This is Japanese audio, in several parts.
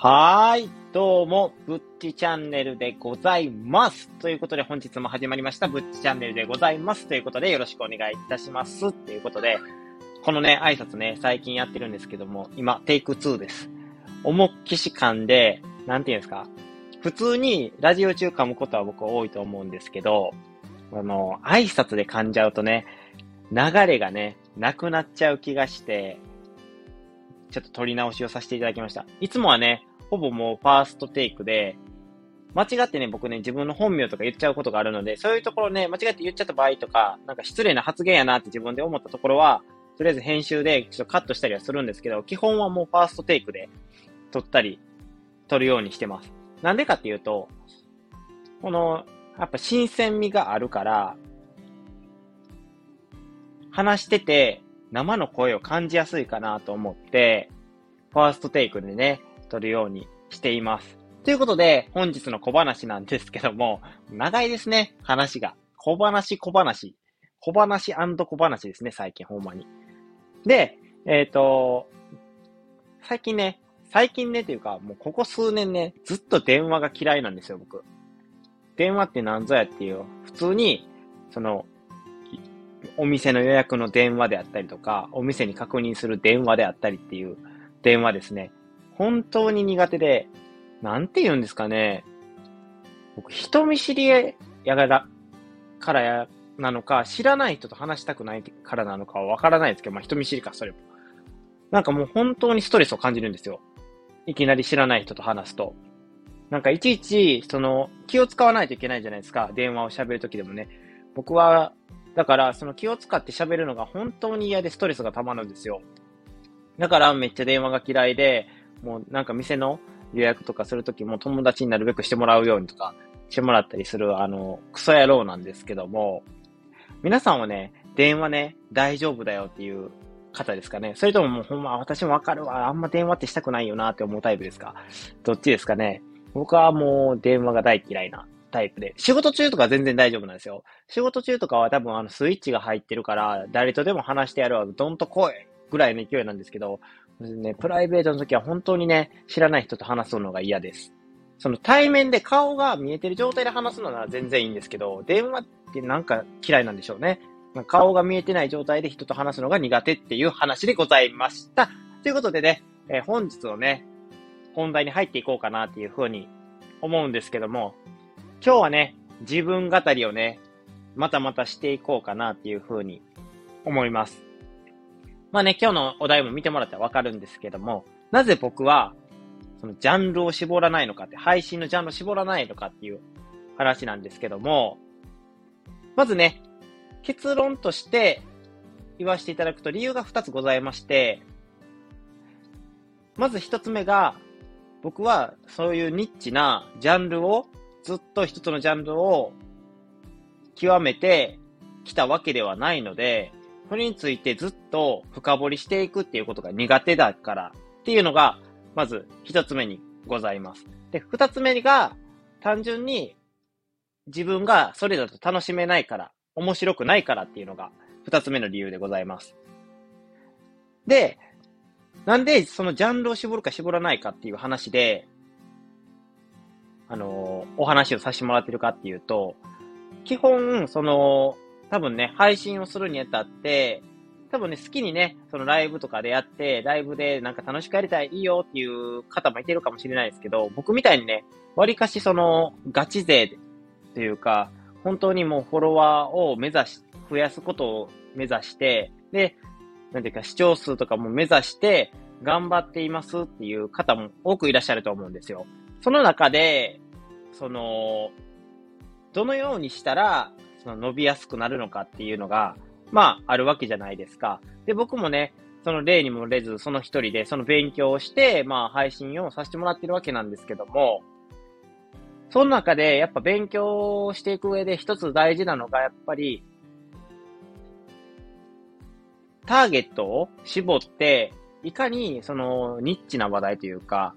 はーい。どうも、ぶっちチャンネルでございます。ということで、本日も始まりました、ぶっちチャンネルでございます。ということで、よろしくお願いいたします。ということで、このね、挨拶ね、最近やってるんですけども、今、テイク2です。重きし感で、なんて言うんですか。普通にラジオ中噛むことは僕は多いと思うんですけど、あの、挨拶で噛んじゃうとね、流れがね、なくなっちゃう気がして、ちょっと撮り直しをさせていただきました。いつもはね、ほぼもうファーストテイクで、間違ってね、僕ね、自分の本名とか言っちゃうことがあるので、そういうところね、間違って言っちゃった場合とか、なんか失礼な発言やなって自分で思ったところは、とりあえず編集でちょっとカットしたりはするんですけど、基本はもうファーストテイクで撮ったり、撮るようにしてます。なんでかっていうと、この、やっぱ新鮮味があるから、話してて生の声を感じやすいかなと思って、ファーストテイクでね、撮るようにしています。ということで、本日の小話なんですけども、長いですね、話が。小話小話。小話小話ですね、最近ほんまに。で、えっ、ー、と、最近ね、最近ねっていうか、もうここ数年ね、ずっと電話が嫌いなんですよ、僕。電話って何ぞやっていう、普通に、その、お店の予約の電話であったりとか、お店に確認する電話であったりっていう電話ですね。本当に苦手で、なんて言うんですかね。僕、人見知りやがら、からや、なのか、知らない人と話したくないからなのかはわからないですけど、まあ人見知りか、それも。なんかもう本当にストレスを感じるんですよ。いきなり知らない人と話すと。なんかいちいち、その、気を使わないといけないじゃないですか。電話を喋るときでもね。僕は、だから、その気を使って喋るのが本当に嫌でストレスが溜まるんですよ。だからめっちゃ電話が嫌いで、もうなんか店の予約とかするときも友達になるべくしてもらうようにとかしてもらったりする、あの、クソ野郎なんですけども、皆さんはね、電話ね、大丈夫だよっていう方ですかねそれとももうほんま私もわかるわ。あんま電話ってしたくないよなって思うタイプですか？どっちですかね？僕はもう電話が大嫌いなタイプで。仕事中とか全然大丈夫なんですよ。仕事中とかは多分あのスイッチが入ってるから、誰とでも話してやるわ。どんと来いぐらいの勢いなんですけど、ね、プライベートの時は本当にね、知らない人と話すのが嫌です。その対面で顔が見えてる状態で話すのなら全然いいんですけど、電話ってなんか嫌いなんでしょうね。顔が見えてない状態で人と話すのが苦手っていう話でございました。ということでね、えー、本日のね、本題に入っていこうかなっていうふうに思うんですけども、今日はね、自分語りをね、またまたしていこうかなっていうふうに思います。まあね、今日のお題も見てもらったらわかるんですけども、なぜ僕は、そのジャンルを絞らないのかって、配信のジャンルを絞らないのかっていう話なんですけども、まずね、結論として言わせていただくと理由が2つございまして、まず1つ目が、僕はそういうニッチなジャンルを、ずっと一つのジャンルを極めてきたわけではないので、それについてずっと深掘りしていくっていうことが苦手だからっていうのが、まず一つ目にございます。で、二つ目が、単純に自分がそれだと楽しめないから、面白くないからっていうのが二つ目の理由でございます。で、なんでそのジャンルを絞るか絞らないかっていう話で、あのー、お話をさせてもらってるかっていうと、基本、その、多分ね、配信をするにあたって、多分ね、好きにね、そのライブとかでやって、ライブでなんか楽しくやりたい、いいよっていう方もいてるかもしれないですけど、僕みたいにね、割かしその、ガチ勢というか、本当にもうフォロワーを目指し、増やすことを目指して、で、なんていうか視聴数とかも目指して、頑張っていますっていう方も多くいらっしゃると思うんですよ。その中で、その、どのようにしたら、その伸びやすくなるのかっていうのが、まあ、あるわけじゃないですか。で、僕もね、その例にもれず、その一人で、その勉強をして、まあ、配信をさせてもらってるわけなんですけども、その中で、やっぱ勉強していく上で一つ大事なのが、やっぱり、ターゲットを絞って、いかに、その、ニッチな話題というか、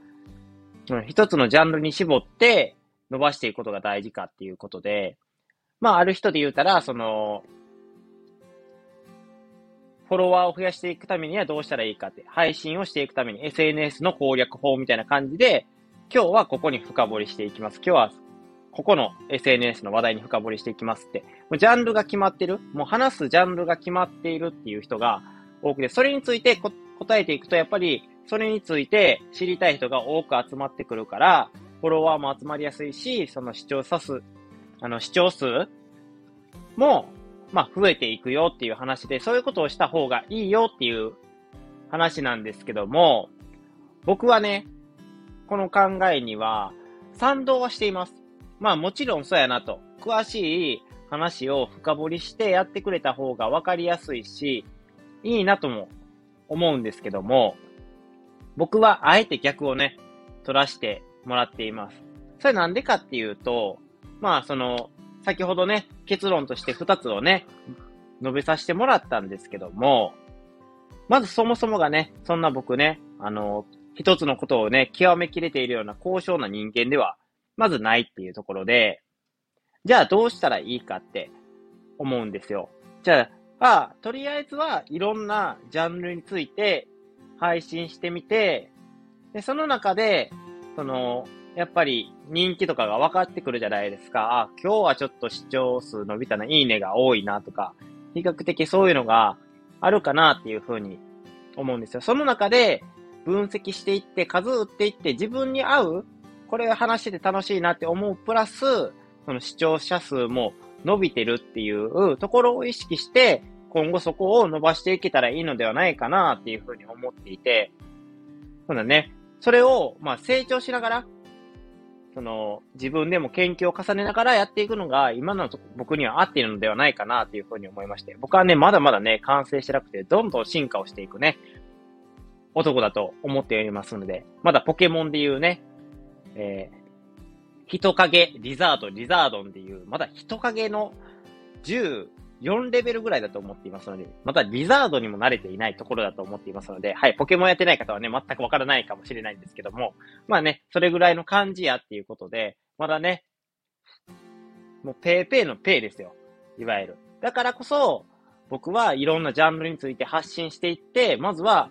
一つのジャンルに絞って伸ばしていくことが大事かっていうことで、まあ、ある人で言うたら、その、フォロワーを増やしていくためにはどうしたらいいかって、配信をしていくために SNS の攻略法みたいな感じで、今日はここに深掘りしていきます。今日はここの SNS の話題に深掘りしていきますって、もうジャンルが決まってる、もう話すジャンルが決まっているっていう人が多くて、それについて答えていくと、やっぱりそれについて知りたい人が多く集まってくるから、フォロワーも集まりやすいし、その視聴者数、あの視聴数も、まあ、増えていくよっていう話で、そういうことをした方がいいよっていう話なんですけども、僕はね、この考えには賛同はしています。まあもちろんそうやなと。詳しい話を深掘りしてやってくれた方が分かりやすいし、いいなとも思うんですけども、僕はあえて逆をね、取らしてもらっています。それなんでかっていうと、まあその、先ほどね、結論として2つをね、述べさせてもらったんですけども、まずそもそもがね、そんな僕ね、あの、一つのことをね、極めきれているような高尚な人間では、まずないっていうところで、じゃあどうしたらいいかって思うんですよ。じゃあ、あとりあえずはいろんなジャンルについて配信してみて、で、その中で、その、やっぱり人気とかが分かってくるじゃないですか。あ、今日はちょっと視聴数伸びたな、いいねが多いなとか、比較的そういうのがあるかなっていうふうに思うんですよ。その中で分析していって、数打っていって、自分に合う、これ話してて楽しいなって思うプラス、その視聴者数も伸びてるっていうところを意識して、今後そこを伸ばしていけたらいいのではないかなっていうふうに思っていて、そうだね。それを、まあ成長しながら、その、自分でも研究を重ねながらやっていくのが、今の僕には合っているのではないかなというふうに思いまして。僕はね、まだまだね、完成してなくて、どんどん進化をしていくね、男だと思っておりますので、まだポケモンで言うね、えー、人影、リザード、リザードンでいう、まだ人影の4レベルぐらいだと思っていますので、またリザードにも慣れていないところだと思っていますので、はい、ポケモンやってない方はね、全くわからないかもしれないんですけども、まあね、それぐらいの感じやっていうことで、まだね、もうペーペーのペーですよ。いわゆる。だからこそ、僕はいろんなジャンルについて発信していって、まずは、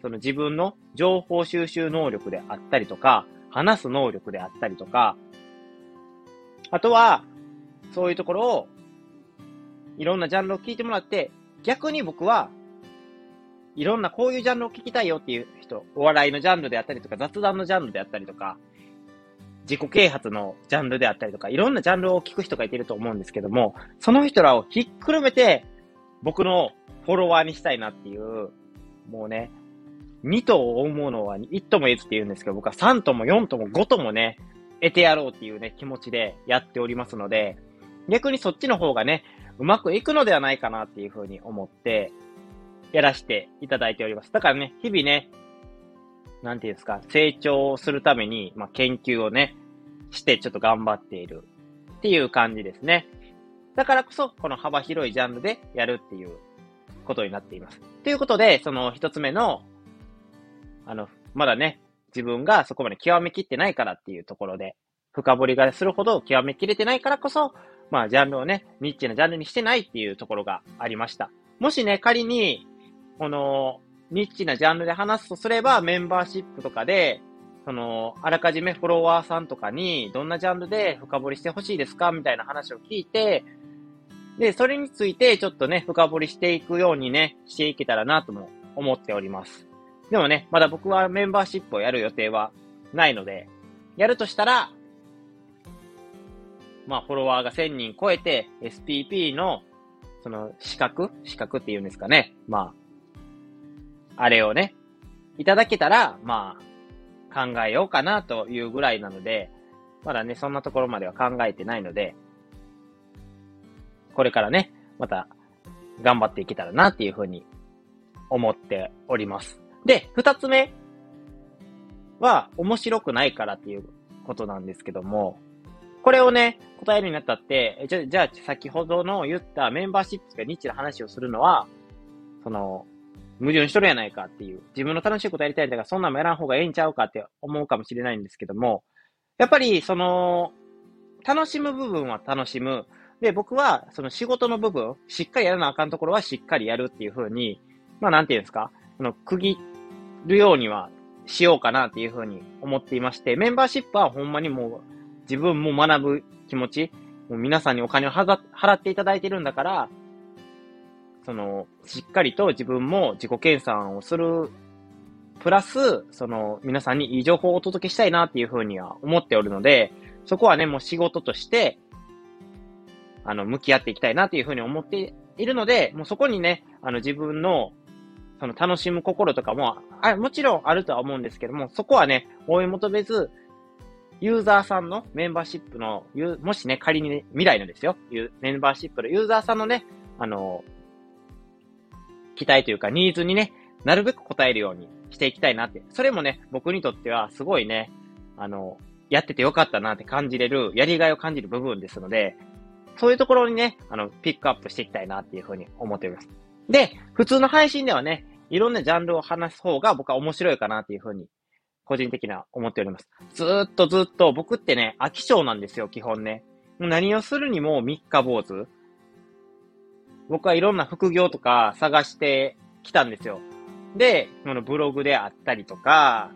その自分の情報収集能力であったりとか、話す能力であったりとか、あとは、そういうところを、いろんなジャンルを聞いてもらって、逆に僕は、いろんなこういうジャンルを聞きたいよっていう人、お笑いのジャンルであったりとか、雑談のジャンルであったりとか、自己啓発のジャンルであったりとか、いろんなジャンルを聞く人がいてると思うんですけども、その人らをひっくるめて、僕のフォロワーにしたいなっていう、もうね、2と思うのは1とも言えずって言うんですけど、僕は3とも4とも5ともね、得てやろうっていうね、気持ちでやっておりますので、逆にそっちの方がね、うまくいくのではないかなっていうふうに思って、やらせていただいております。だからね、日々ね、なんていうんですか、成長するために、まあ、研究をね、してちょっと頑張っているっていう感じですね。だからこそ、この幅広いジャンルでやるっていうことになっています。ということで、その一つ目の、あの、まだね、自分がそこまで極めきってないからっていうところで、深掘りがするほど極めきれてないからこそ、まあ、ジャンルをね、ニッチなジャンルにしてないっていうところがありました。もしね、仮に、この、ニッチなジャンルで話すとすれば、メンバーシップとかで、その、あらかじめフォロワーさんとかに、どんなジャンルで深掘りしてほしいですかみたいな話を聞いて、で、それについてちょっとね、深掘りしていくようにね、していけたらなとも思っております。でもね、まだ僕はメンバーシップをやる予定はないので、やるとしたら、まあ、フォロワーが1000人超えて、SPP の、その、資格？資格って言うんですかね。まあ、あれをね、いただけたら、まあ、考えようかなというぐらいなので、まだね、そんなところまでは考えてないので、これからね、また、頑張っていけたらなっていうふうに思っております。で、二つ目は面白くないからっていうことなんですけども、これをね、答えるになったって、じゃ、じゃあ先ほどの言ったメンバーシップがニッチな話をするのは、その、矛盾しとるやないかっていう、自分の楽しいことやりたいんだからそんなんもやらん方がええんちゃうかって思うかもしれないんですけども、やっぱりその、楽しむ部分は楽しむ。で、僕はその仕事の部分、しっかりやらなあかんところはしっかりやるっていう風に、まあなんていうんですか、その区切るようにはしようかなっていうふうに思っていまして、メンバーシップはほんまにもう自分も学ぶ気持ち、もう皆さんにお金を払っていただいてるんだから、その、しっかりと自分も自己研鑽をする、プラス、その、皆さんにいい情報をお届けしたいなっていうふうには思っておるので、そこはね、もう仕事として、あの、向き合っていきたいなっていうふうに思っているので、もうそこにね、あの、自分の、その楽しむ心とかも、あ、もちろんあるとは思うんですけども、そこはね、追い求めず、ユーザーさんのメンバーシップの、もしね、仮にね、未来のですよ、メンバーシップのユーザーさんのね、あの、期待というかニーズにね、なるべく応えるようにしていきたいなって。それもね、僕にとってはすごいね、あの、やっててよかったなって感じれる、やりがいを感じる部分ですので、そういうところにね、あの、ピックアップしていきたいなっていうふうに思っております。で、普通の配信ではね、いろんなジャンルを話す方が僕は面白いかなっていうふうに、個人的には思っております。ずーっとずっと僕ってね、飽き性なんですよ、基本ね。何をするにも三日坊主。僕はいろんな副業とか探してきたんですよ。で、そのブログであったりとか、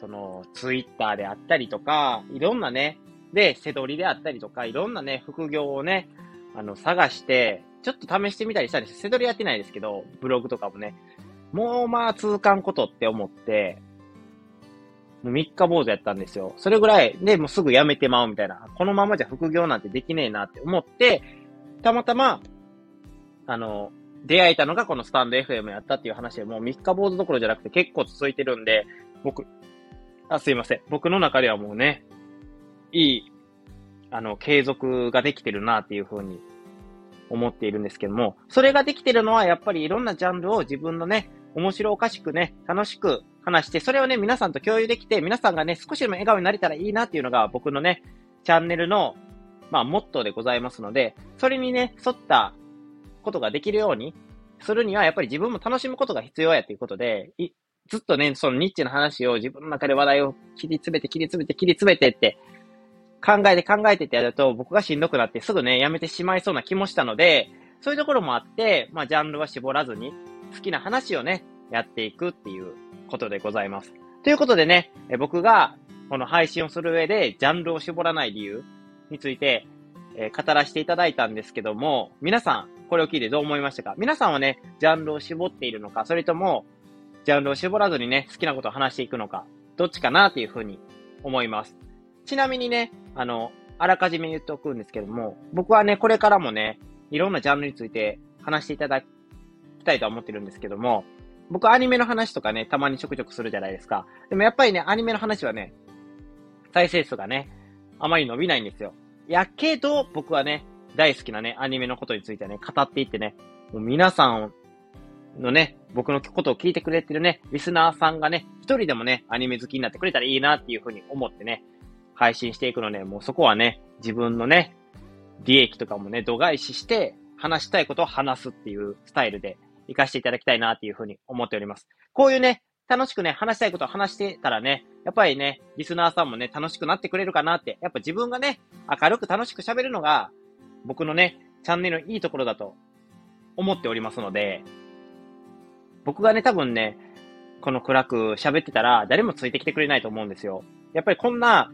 そのツイッターであったりとか、いろんなね、で、背取りであったりとか、いろんなね、副業をね、あの、探して、ちょっと試してみたりしたんです。背取りやってないですけど、ブログとかもね。もうまあ、通関ことって思って、3日坊主やったんですよ。それぐらいでもうすぐ辞めてまうみたいな。このままじゃ副業なんてできねえなって思って、たまたま、あの、出会えたのがこのスタンド FM やったっていう話で、もう3日坊主どころじゃなくて結構続いてるんで、僕、あ、すいません。僕の中ではもうね、いい、あの、継続ができてるなっていうふうに思っているんですけども、それができてるのはやっぱりいろんなジャンルを自分のね、面白おかしくね、楽しく話して、それをね、皆さんと共有できて、皆さんがね、少しでも笑顔になれたらいいなっていうのが僕のね、チャンネルの、まあ、モットーでございますので、それにね、沿ったことができるようにするには、やっぱり自分も楽しむことが必要やということで、ずっとね、そのニッチな話を自分の中で話題を切り詰めて、切り詰めて、切り詰めてって考えて考えてってやると、僕がしんどくなってすぐね、やめてしまいそうな気もしたので、そういうところもあって、まあ、ジャンルは絞らずに、好きな話をね、やっていくっていうことでございます。ということでね、え僕がこの配信をする上で、ジャンルを絞らない理由について、え語らせていただいたんですけども、皆さん、これを聞いてどう思いましたか？皆さんはね、ジャンルを絞っているのか、それとも、ジャンルを絞らずにね、好きなことを話していくのか、どっちかなっていうふうに思います。ちなみにね、あの、あらかじめ言っておくんですけども、僕はね、これからもね、いろんなジャンルについて話していただきたいとは思ってるんですけども、僕アニメの話とかね、たまにちょくちょくするじゃないですか。でもやっぱりね、アニメの話はね、再生数がね、あまり伸びないんですよ。やけど、僕はね、大好きなね、アニメのことについてね、語っていってね、もう皆さんのね、僕のことを聞いてくれてるね、リスナーさんがね、一人でもね、アニメ好きになってくれたらいいなっていうふうに思ってね、配信していくので、もうそこはね、自分のね、利益とかもね、度外視して、話したいことを話すっていうスタイルで活かしていただきたいなっていうふうに思っております。こういうね、楽しくね、話したいことを話してたらね、やっぱりね、リスナーさんもね、楽しくなってくれるかなって、やっぱ自分がね、明るく楽しく喋るのが、僕のね、チャンネルのいいところだと思っておりますので、僕がね、多分ね、この暗く喋ってたら、誰もついてきてくれないと思うんですよ。やっぱりこんな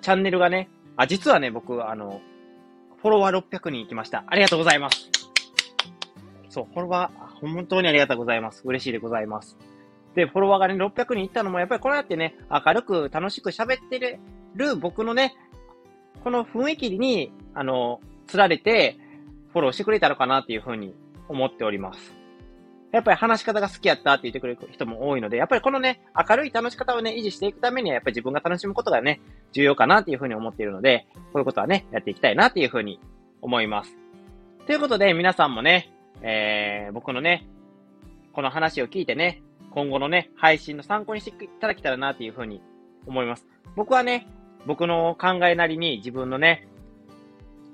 チャンネルがね、あ、実はね、僕、あの、フォロワー600人行きました。ありがとうございます。そう、フォロワー、本当にありがとうございます。嬉しいでございます。で、フォロワーがね、600人行ったのも、やっぱりこうやってね、明るく楽しく喋ってる僕のね、この雰囲気に、あの、釣られて、フォローしてくれたのかなっていうふうに思っております。やっぱり話し方が好きやったって言ってくれる人も多いので、やっぱりこのね、明るい楽し方をね、維持していくためには、やっぱり自分が楽しむことがね、重要かなっていうふうに思っているので、こういうことはね、やっていきたいなっていうふうに思います。ということで、皆さんもね、えー、僕のね、この話を聞いてね、今後のね、配信の参考にしていただけたらなっていうふうに思います。僕はね、僕の考えなりに自分のね、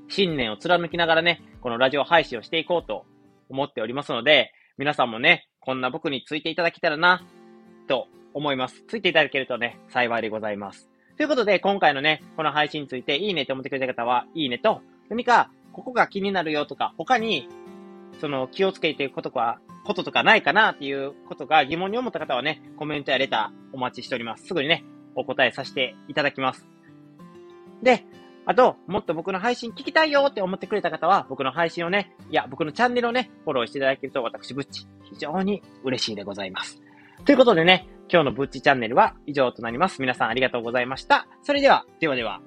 信念を貫きながらね、このラジオ配信をしていこうと思っておりますので、皆さんもね、こんな僕についていただけたらな、と思います。ついていただけるとね、幸いでございます。ということで、今回のね、この配信についていいねと思ってくれた方は、いいねと、何か、ここが気になるよとか、他にその気をつけていることか、こととかないかなっていうことが疑問に思った方はね、コメントやレターお待ちしております。すぐにね、お答えさせていただきます。で、あと、もっと僕の配信聞きたいよって思ってくれた方は、僕の配信をね、いや、僕のチャンネルをね、フォローしていただけると、私、ブッチ、非常に嬉しいでございます。ということでね、今日のブッチチャンネルは以上となります。皆さんありがとうございました。それでは、ではでは。